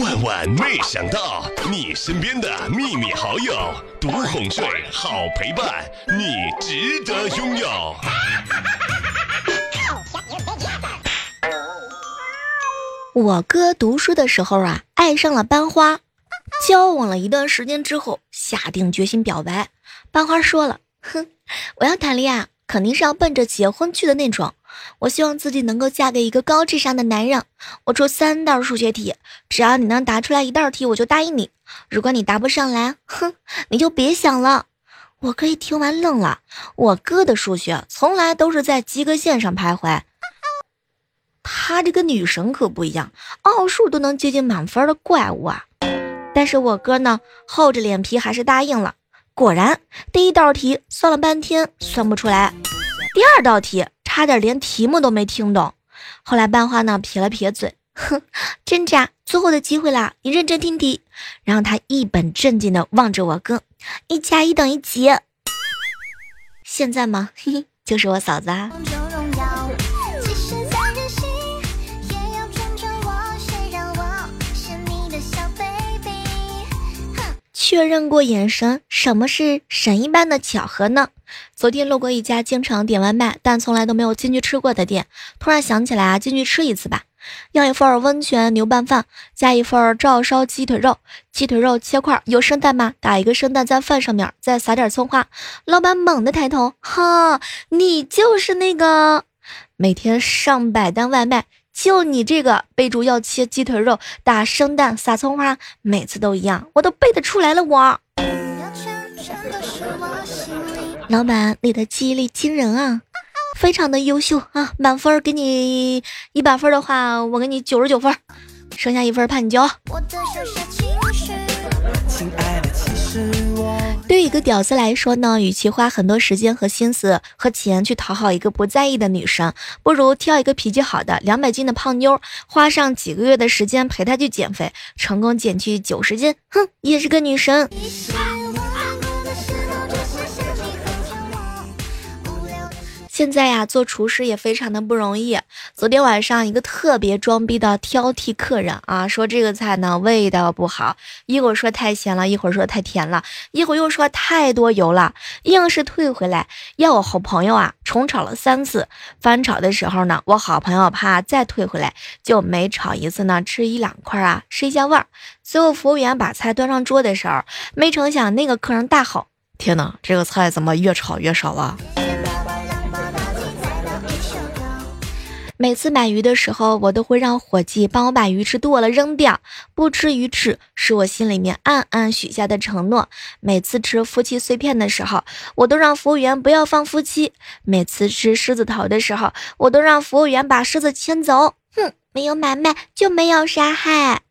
万万没想到，你身边的秘密好友，独哄睡，好陪伴，你值得拥有。我哥读书的时候啊，爱上了班花，交往了一段时间之后，下定决心表白。班花说了：“哼，我要谈恋爱，肯定是要奔着结婚去的那种。我希望自己能够嫁给一个高智商的男人。我出三道数学题，只要你能答出来一道题，我就答应你。如果你答不上来，哼，你就别想了。”我哥一听完愣了，我哥的数学从来都是在及格线上徘徊。他这个女神可不一样，奥数都能接近满分的怪物啊！但是我哥呢，厚着脸皮还是答应了。果然，第一道题算了半天算不出来，第二道题差点连题目都没听懂。后来班花呢撇了撇嘴，哼，真假，最后的机会啦，你认真听题。然后他一本正经的望着我哥，一加一等于几？现在吗？嘿嘿，就是我嫂子啊。确认过眼神，什么是神一般的巧合呢？昨天路过一家经常点外卖，但从来都没有进去吃过的店，突然想起来啊，进去吃一次吧。要一份温泉牛拌饭，加一份照烧鸡腿肉，鸡腿肉切块，有生蛋吗？打一个生蛋在饭上面，再撒点葱花。老板猛地抬头，哈，你就是那个每天上百单外卖。就你这个备注要切鸡腿肉、打生蛋、撒葱花，每次都一样，我都背得出来了。我，老板，你的记忆力惊人啊，非常的优秀啊！满分给你一百分的话，我给你九十九分，剩下一分怕你骄傲。对于一个屌丝来说呢，与其花很多时间和心思和钱去讨好一个不在意的女生，不如挑一个脾气好的两百斤的胖妞，花上几个月的时间陪她去减肥，成功减去九十斤，哼，也是个女神。现在呀，做厨师也非常的不容易。昨天晚上，一个特别装逼的挑剔客人啊，说这个菜呢味道不好，一会儿说太咸了，一会儿说太甜了，一会儿又说太多油了，硬是退回来要我好朋友啊重炒了三次。翻炒的时候呢，我好朋友怕再退回来，就每炒一次呢吃一两块啊试一下味儿。最后服务员把菜端上桌的时候，没成想那个客人大吼：“天哪，这个菜怎么越炒越少了？”每次买鱼的时候，我都会让伙计帮我把鱼吃剁了扔掉，不吃鱼翅是我心里面暗暗许下的承诺。每次吃夫妻碎片的时候，我都让服务员不要放夫妻；每次吃狮子头的时候，我都让服务员把狮子牵走。哼，没有买卖就没有杀害。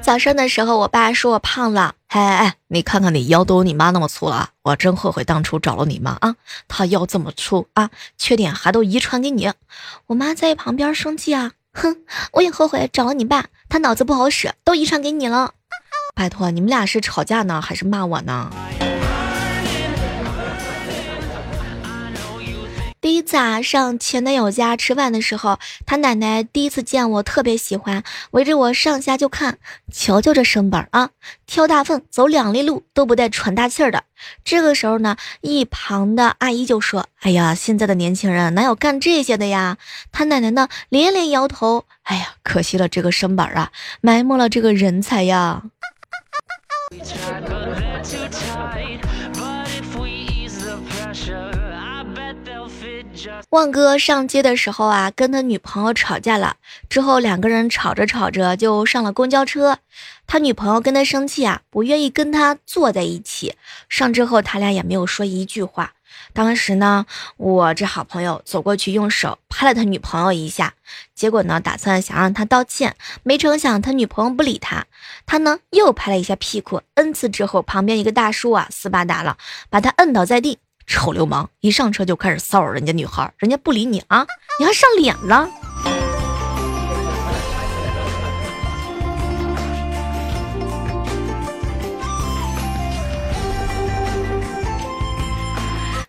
早上的时候，我爸说我胖了。哎哎哎，你看看你腰都有你妈那么粗了！我真后悔当初找了你妈啊！她腰这么粗啊，缺点还都遗传给你。我妈在旁边生气啊，哼，我也后悔找了你爸，他脑子不好使，都遗传给你了。拜托，你们俩是吵架呢，还是骂我呢？第一次啊，上前男友家吃饭的时候，他奶奶第一次见我，特别喜欢，围着我上下就看，瞧瞧这身板啊，挑大粪走两里路都不带喘大气儿的。这个时候呢，一旁的阿姨就说：“哎呀，现在的年轻人哪有干这些的呀？”他奶奶呢连连摇头：“哎呀，可惜了这个身板啊，埋没了这个人才呀。”旺哥上街的时候啊，跟他女朋友吵架了。之后两个人吵着吵着就上了公交车。他女朋友跟他生气啊，不愿意跟他坐在一起。上之后他俩也没有说一句话。当时呢，我这好朋友走过去用手拍了他女朋友一下，结果呢，打算想让他道歉，没成想他女朋友不理他。他呢又拍了一下屁股，n 次之后，旁边一个大叔啊斯巴达了，把他摁倒在地。臭流氓！一上车就开始骚扰人家女孩，人家不理你啊，你还上脸了。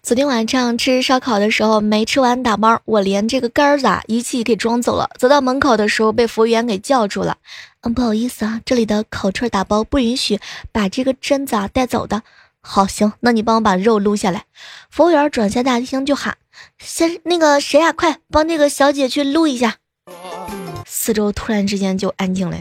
昨天晚上吃烧烤的时候没吃完打包，我连这个杆儿子一起给装走了。走到门口的时候被服务员给叫住了。嗯，不好意思啊，这里的烤串打包不允许把这个榛子啊带走的。好，行，那你帮我把肉撸下来。服务员转下大厅就喊：“先那个谁啊，快帮那个小姐去撸一下。”四周突然之间就安静了。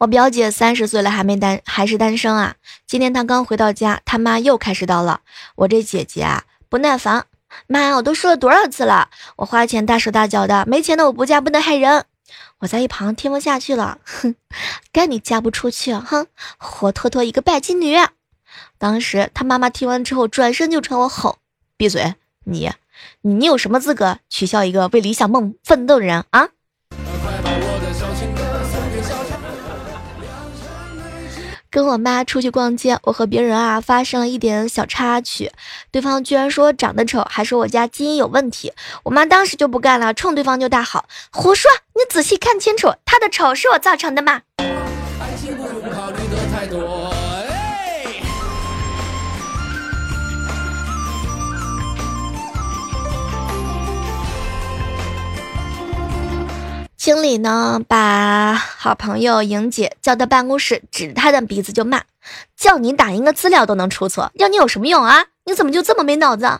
我表姐三十岁了还没单还是单身啊？今天她刚回到家，他妈又开始叨了。我这姐姐啊不耐烦，妈，我都说了多少次了，我花钱大手大脚的，没钱的我不嫁，不能害人。我在一旁听不下去了，哼，该你嫁不出去，哼，活脱脱一个拜金女。当时他妈妈听完之后，转身就朝我吼：“闭嘴！你，你有什么资格取笑一个为理想梦奋斗的人啊？”跟我妈出去逛街，我和别人啊发生了一点小插曲，对方居然说长得丑，还说我家基因有问题。我妈当时就不干了，冲对方就大吼：“胡说！你仔细看清楚，他的丑是我造成的吗？”爱情不用考虑的太多经理呢，把好朋友莹姐叫到办公室，指着她的鼻子就骂：“叫你打印个资料都能出错，要你有什么用啊？你怎么就这么没脑子？”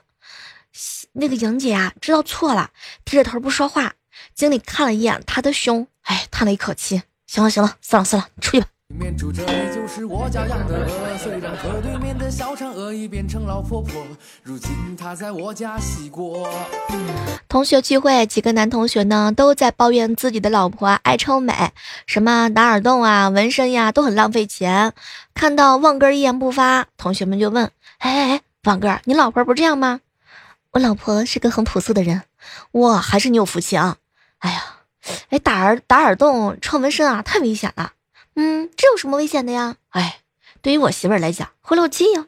那个莹姐啊，知道错了，低着头不说话。经理看了一眼她的胸，哎，叹了一口气：“行了行了，算了算了，你出去吧。”面住着，依旧是我家养的鹅。虽然河对面的小嫦娥已变成老婆婆，如今她在我家洗锅同学聚会，几个男同学呢都在抱怨自己的老婆爱臭美，什么打耳洞啊、纹身呀，都很浪费钱。看到旺哥一言不发，同学们就问：“哎哎哎，旺哥，你老婆不这样吗？”我老婆是个很朴素的人。哇，还是你有福气啊！哎呀，哎，打耳打耳洞、创纹身啊，太危险了。嗯，这有什么危险的呀？哎，对于我媳妇儿来讲，会漏气呀。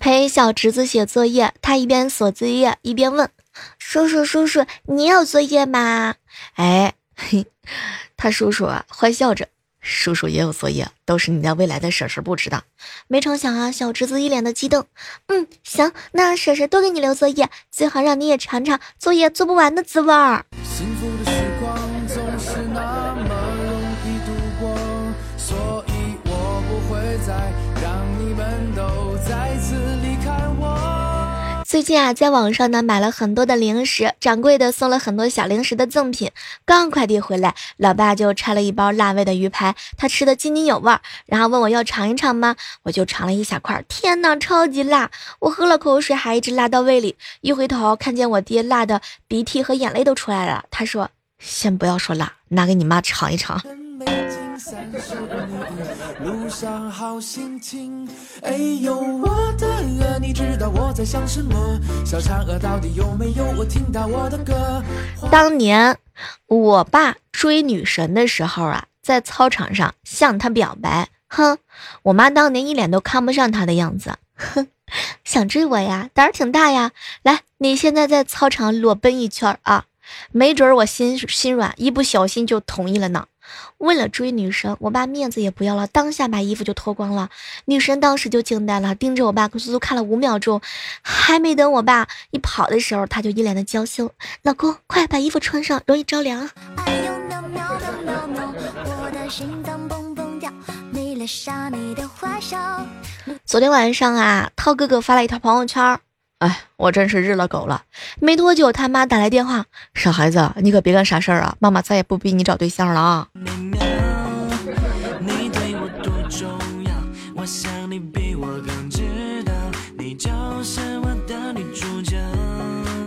陪小侄子写作业，他一边锁作业一边问：“叔叔，叔叔，你有作业吗？”哎，嘿，他叔叔啊，坏笑着。叔叔也有作业，都是你家未来的婶婶布置的。没成想啊，小侄子一脸的激动。嗯，行，那婶婶多给你留作业，最好让你也尝尝作业做不完的滋味儿。最近啊，在网上呢买了很多的零食，掌柜的送了很多小零食的赠品。刚快递回来，老爸就拆了一包辣味的鱼排，他吃的津津有味儿，然后问我要尝一尝吗？我就尝了一小块，天哪，超级辣！我喝了口水，还一直辣到胃里。一回头看见我爹辣的鼻涕和眼泪都出来了，他说：“先不要说辣，拿给你妈尝一尝。”路上好心情。哎呦，我的鹅，你知道我在想什么？小嫦娥到底有没有我听到我的歌？当年我爸追女神的时候啊，在操场上向她表白。哼，我妈当年一脸都看不上他的样子。哼，想追我呀，胆儿挺大呀。来，你现在在操场裸奔一圈啊，没准我心心软，一不小心就同意了呢。为了追女神，我爸面子也不要了，当下把衣服就脱光了。女神当时就惊呆了，盯着我爸足足看了五秒钟，还没等我爸一跑的时候，他就一脸的娇羞：“老公，快把衣服穿上，容易着凉。”昨天晚上啊，涛哥哥发了一条朋友圈。哎，我真是日了狗了！没多久，他妈打来电话：“傻孩子，你可别干傻事儿啊！妈妈再也不逼你找对象了啊！”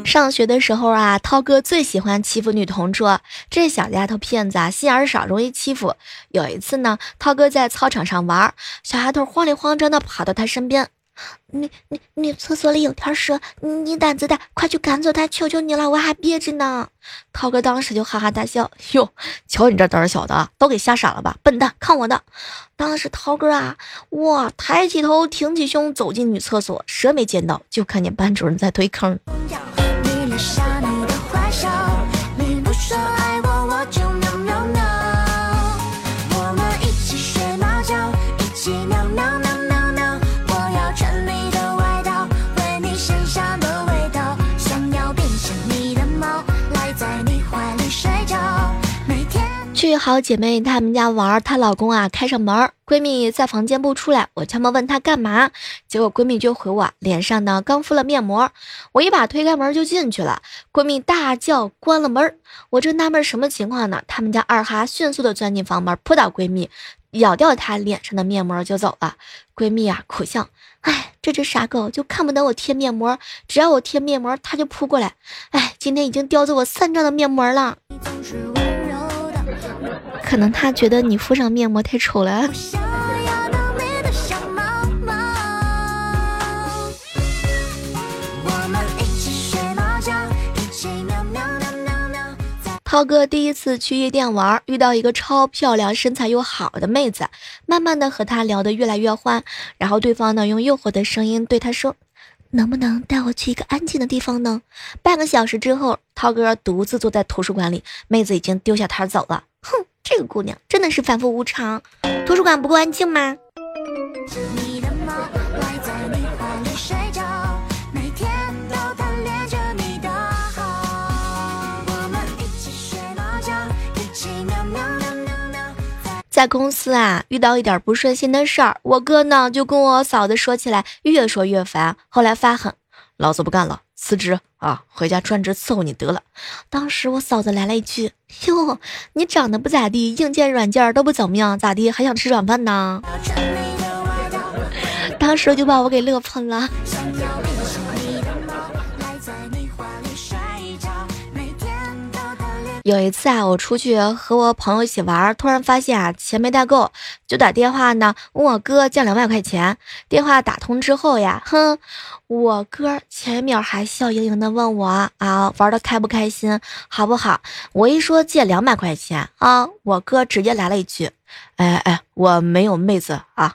上学的时候啊，涛哥最喜欢欺负女同桌。这小丫头片子啊，心眼少，容易欺负。有一次呢，涛哥在操场上玩，小丫头慌里慌张的跑到他身边。女女女厕所里有条蛇，你胆子大，快去赶走它！求求你了，我还憋着呢。涛哥当时就哈哈大笑，哟，瞧你这胆小的啊，都给吓傻了吧？笨蛋，看我的！当时涛哥啊，哇，抬起头，挺起胸，走进女厕所，蛇没见到，就看见班主任在推坑。喵喵喵好姐妹她们家玩，她老公啊开上门，闺蜜在房间不出来，我敲门问她干嘛，结果闺蜜就回我脸上呢刚敷了面膜，我一把推开门就进去了，闺蜜大叫关了门，我正纳闷什么情况呢，他们家二哈迅速的钻进房门扑倒闺蜜，咬掉她脸上的面膜就走了，闺蜜啊苦笑，哎这只傻狗就看不得我贴面膜，只要我贴面膜它就扑过来，哎今天已经叼走我三张的面膜了。可能他觉得你敷上面膜太丑了。涛哥第一次去夜店玩，遇到一个超漂亮、身材又好的妹子，慢慢的和她聊得越来越欢，然后对方呢用诱惑的声音对他说：“能不能带我去一个安静的地方呢？”半个小时之后，涛哥独自坐在图书馆里，妹子已经丢下他走了。哼。这个姑娘真的是反复无常，图书馆不够安静吗？在公司啊，遇到一点不顺心的事儿，我哥呢就跟我嫂子说起来，越说越烦，后来发狠，老子不干了。辞职啊，回家专职伺候你得了。当时我嫂子来了一句：“哟，你长得不咋地，硬件软件都不怎么样，咋地还想吃软饭呢？”当时就把我给乐喷了。有一次啊，我出去和我朋友一起玩，突然发现啊钱没带够，就打电话呢问我哥借两百块钱。电话打通之后呀，哼，我哥前一秒还笑盈盈的问我啊玩的开不开心，好不好？我一说借两百块钱啊，我哥直接来了一句，哎哎，我没有妹子啊。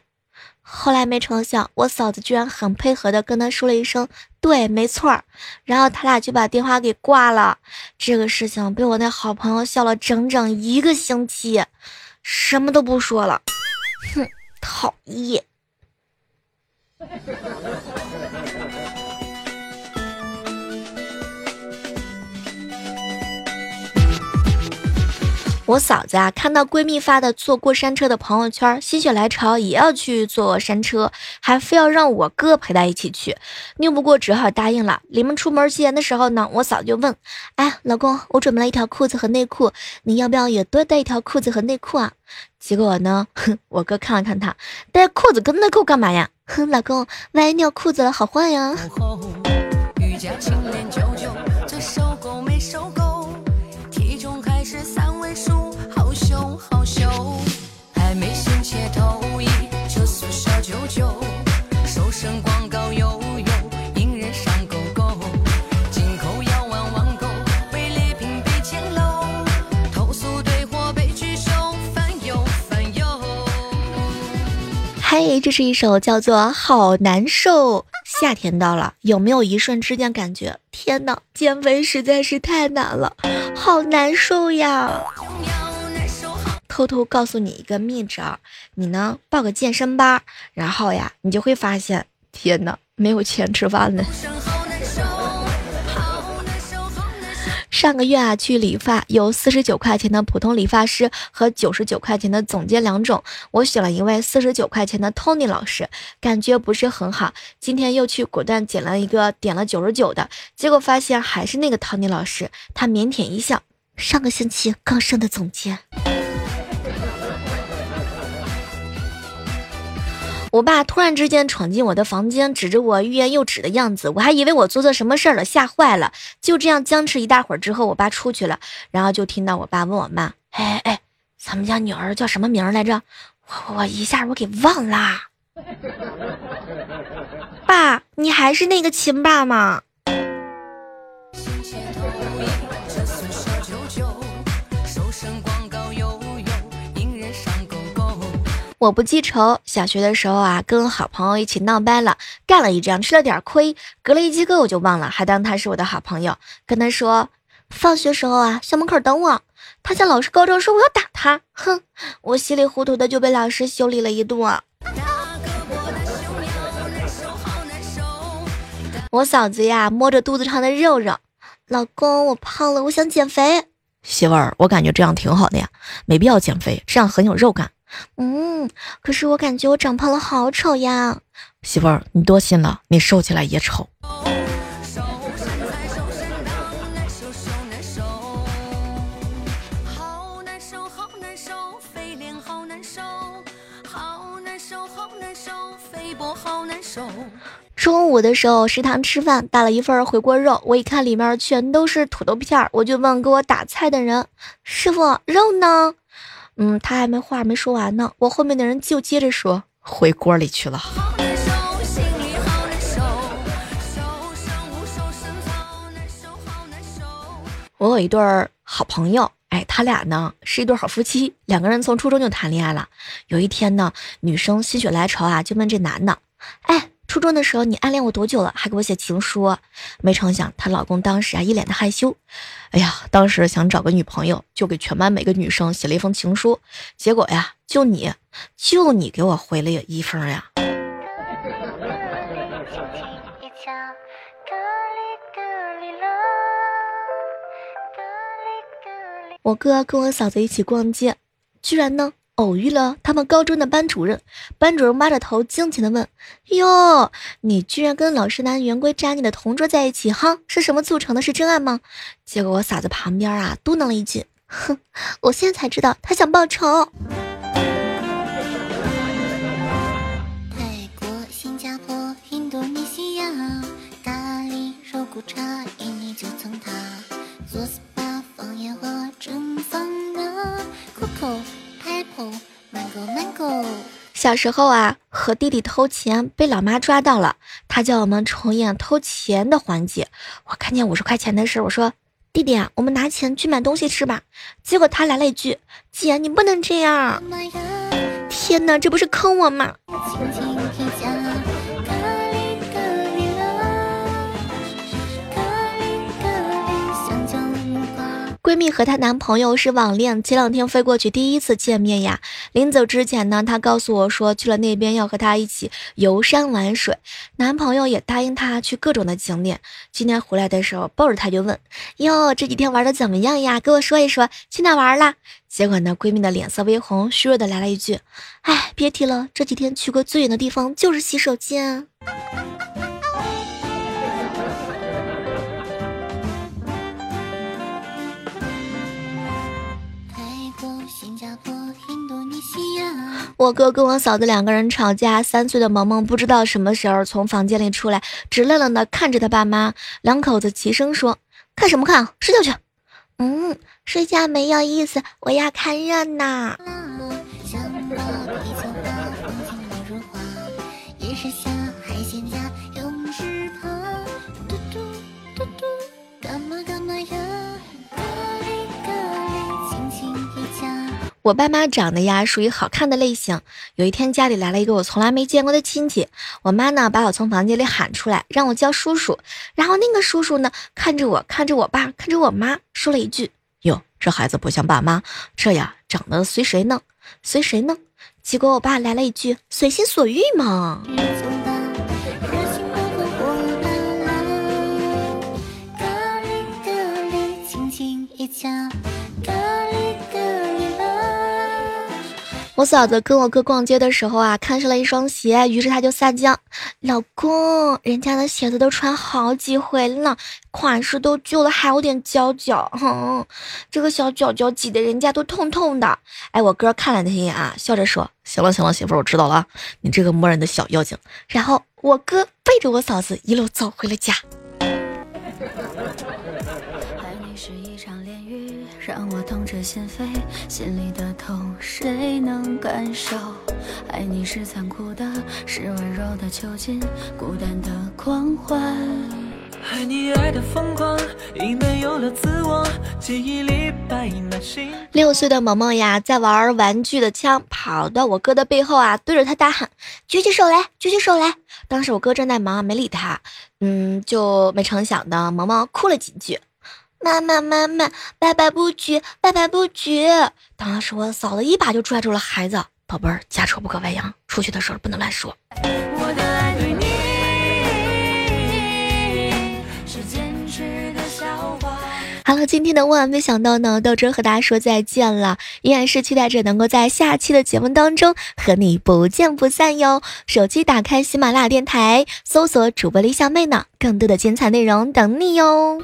后来没成想，我嫂子居然很配合的跟他说了一声“对，没错”，然后他俩就把电话给挂了。这个事情被我那好朋友笑了整整一个星期，什么都不说了。哼，讨厌。我嫂子啊，看到闺蜜发的坐过山车的朋友圈，心血来潮也要去坐山车，还非要让我哥陪她一起去，拗不过只好答应了。临出门前的时候呢，我嫂子就问：“哎，老公，我准备了一条裤子和内裤，你要不要也多带一条裤子和内裤啊？”结果呢，哼，我哥看了看她，带裤子跟内裤干嘛呀？哼，老公，万一尿裤子了好换呀。嘿，这是一首叫做《好难受》。夏天到了，有没有一瞬之间感觉，天哪，减肥实在是太难了，好难受呀！偷偷告诉你一个秘招，你呢报个健身班，然后呀，你就会发现，天哪，没有钱吃饭了。上个月啊，去理发有四十九块钱的普通理发师和九十九块钱的总监两种，我选了一位四十九块钱的 Tony 老师，感觉不是很好。今天又去果断剪了一个点了九十九的，结果发现还是那个 Tony 老师，他腼腆一笑，上个星期刚升的总监。我爸突然之间闯进我的房间，指着我欲言又止的样子，我还以为我做错什么事儿了，吓坏了。就这样僵持一大会儿之后，我爸出去了，然后就听到我爸问我妈：“哎哎，咱们家女儿叫什么名来着？我我一下我给忘啦。”爸，你还是那个亲爸吗？我不记仇。小学的时候啊，跟好朋友一起闹掰了，干了一仗，吃了点亏，隔了一节课我就忘了，还当他是我的好朋友，跟他说，放学时候啊，校门口等我。他向老师告状说我要打他，哼，我稀里糊涂的就被老师修理了一顿。我嫂子呀，摸着肚子上的肉肉，老公，我胖了，我想减肥。媳妇儿，我感觉这样挺好的呀，没必要减肥，这样很有肉感。嗯，可是我感觉我长胖了，好丑呀！媳妇儿，你多心了，你瘦起来也丑。中午的时候，食堂吃饭，打了一份回锅肉，我一看里面全都是土豆片儿，我就问给我打菜的人：“师傅，肉呢？”嗯，他还没话没说完呢，我后面的人就接着说回锅里去了。我有一对儿好朋友，哎，他俩呢是一对好夫妻，两个人从初中就谈恋爱了。有一天呢，女生心血来潮啊，就问这男的：“哎。”初中的时候，你暗恋我多久了？还给我写情书。没成想，她老公当时啊，一脸的害羞。哎呀，当时想找个女朋友，就给全班每个女生写了一封情书。结果呀，就你就你给我回了一封呀。我哥跟我嫂子一起逛街，居然呢。偶遇了他们高中的班主任，班主任挖着头惊奇的问：“哟，你居然跟老实男圆规渣女的同桌在一起，哈，是什么促成的？是真爱吗？”结果我嫂子旁边啊嘟囔了一句：“哼，我现在才知道他想报仇。”泰国、新加坡、印度尼西亚，咖喱、肉骨茶，一年就从他做 SPA 放烟花蒸桑拿，Coco。小时候啊，和弟弟偷钱被老妈抓到了，他叫我们重演偷钱的环节。我看见五十块钱的事，我说：“弟弟啊，我们拿钱去买东西吃吧。”结果他来了一句：“姐，你不能这样！”天哪，这不是坑我吗？闺蜜和她男朋友是网恋，前两天飞过去第一次见面呀。临走之前呢，她告诉我说去了那边要和她一起游山玩水，男朋友也答应她去各种的景点。今天回来的时候抱着她就问：“哟，这几天玩的怎么样呀？给我说一说，去哪玩了？”结果呢，闺蜜的脸色微红，虚弱的来了一句：“哎，别提了，这几天去过最远的地方就是洗手间。”我哥跟我嫂子两个人吵架，三岁的萌萌不知道什么时候从房间里出来，直愣愣的看着他爸妈。两口子齐声说：“看什么看，睡觉去。”嗯，睡觉没有意思，我要看热闹。我爸妈长得呀，属于好看的类型。有一天家里来了一个我从来没见过的亲戚，我妈呢把我从房间里喊出来，让我叫叔叔。然后那个叔叔呢看着我，看着我爸，看着我妈，说了一句：“哟，这孩子不像爸妈，这呀长得随谁呢？随谁呢？”结果我爸来了一句：“随心所欲嘛。”我嫂子跟我哥逛街的时候啊，看上了一双鞋，于是他就撒娇：“老公，人家的鞋子都穿好几回了，款式都旧了，还有点脚脚，哼，这个小脚脚挤得人家都痛痛的。”哎，我哥看了他一眼啊，笑着说：“行了行了，媳妇，我知道了，你这个磨人的小妖精。”然后我哥背着我嫂子一路走回了家。让我痛彻心扉，心里的痛谁能感受？爱你是残酷的，是温柔的囚禁，孤单的狂欢。爱你爱的疯狂，已没有了自我，记忆里白那心。六岁的萌萌呀，在玩玩具的枪，跑到我哥的背后啊，对着他大喊：“举起手来，举起手来！”当时我哥正在忙，没理他。嗯，就没成想的，萌萌哭了几句：“妈妈，妈妈，爸爸不举，爸爸不举。”当时我嫂子一把就拽住了孩子：“宝贝儿，家丑不可外扬，出去的时候不能乱说。”我的爱对你是坚持的笑话。好了，今天的万万没想到呢，到这儿和大家说再见了，依然是期待着能够在下期的节目当中和你不见不散哟。手机打开喜马拉雅电台，搜索主播李小妹呢，更多的精彩内容等你哟。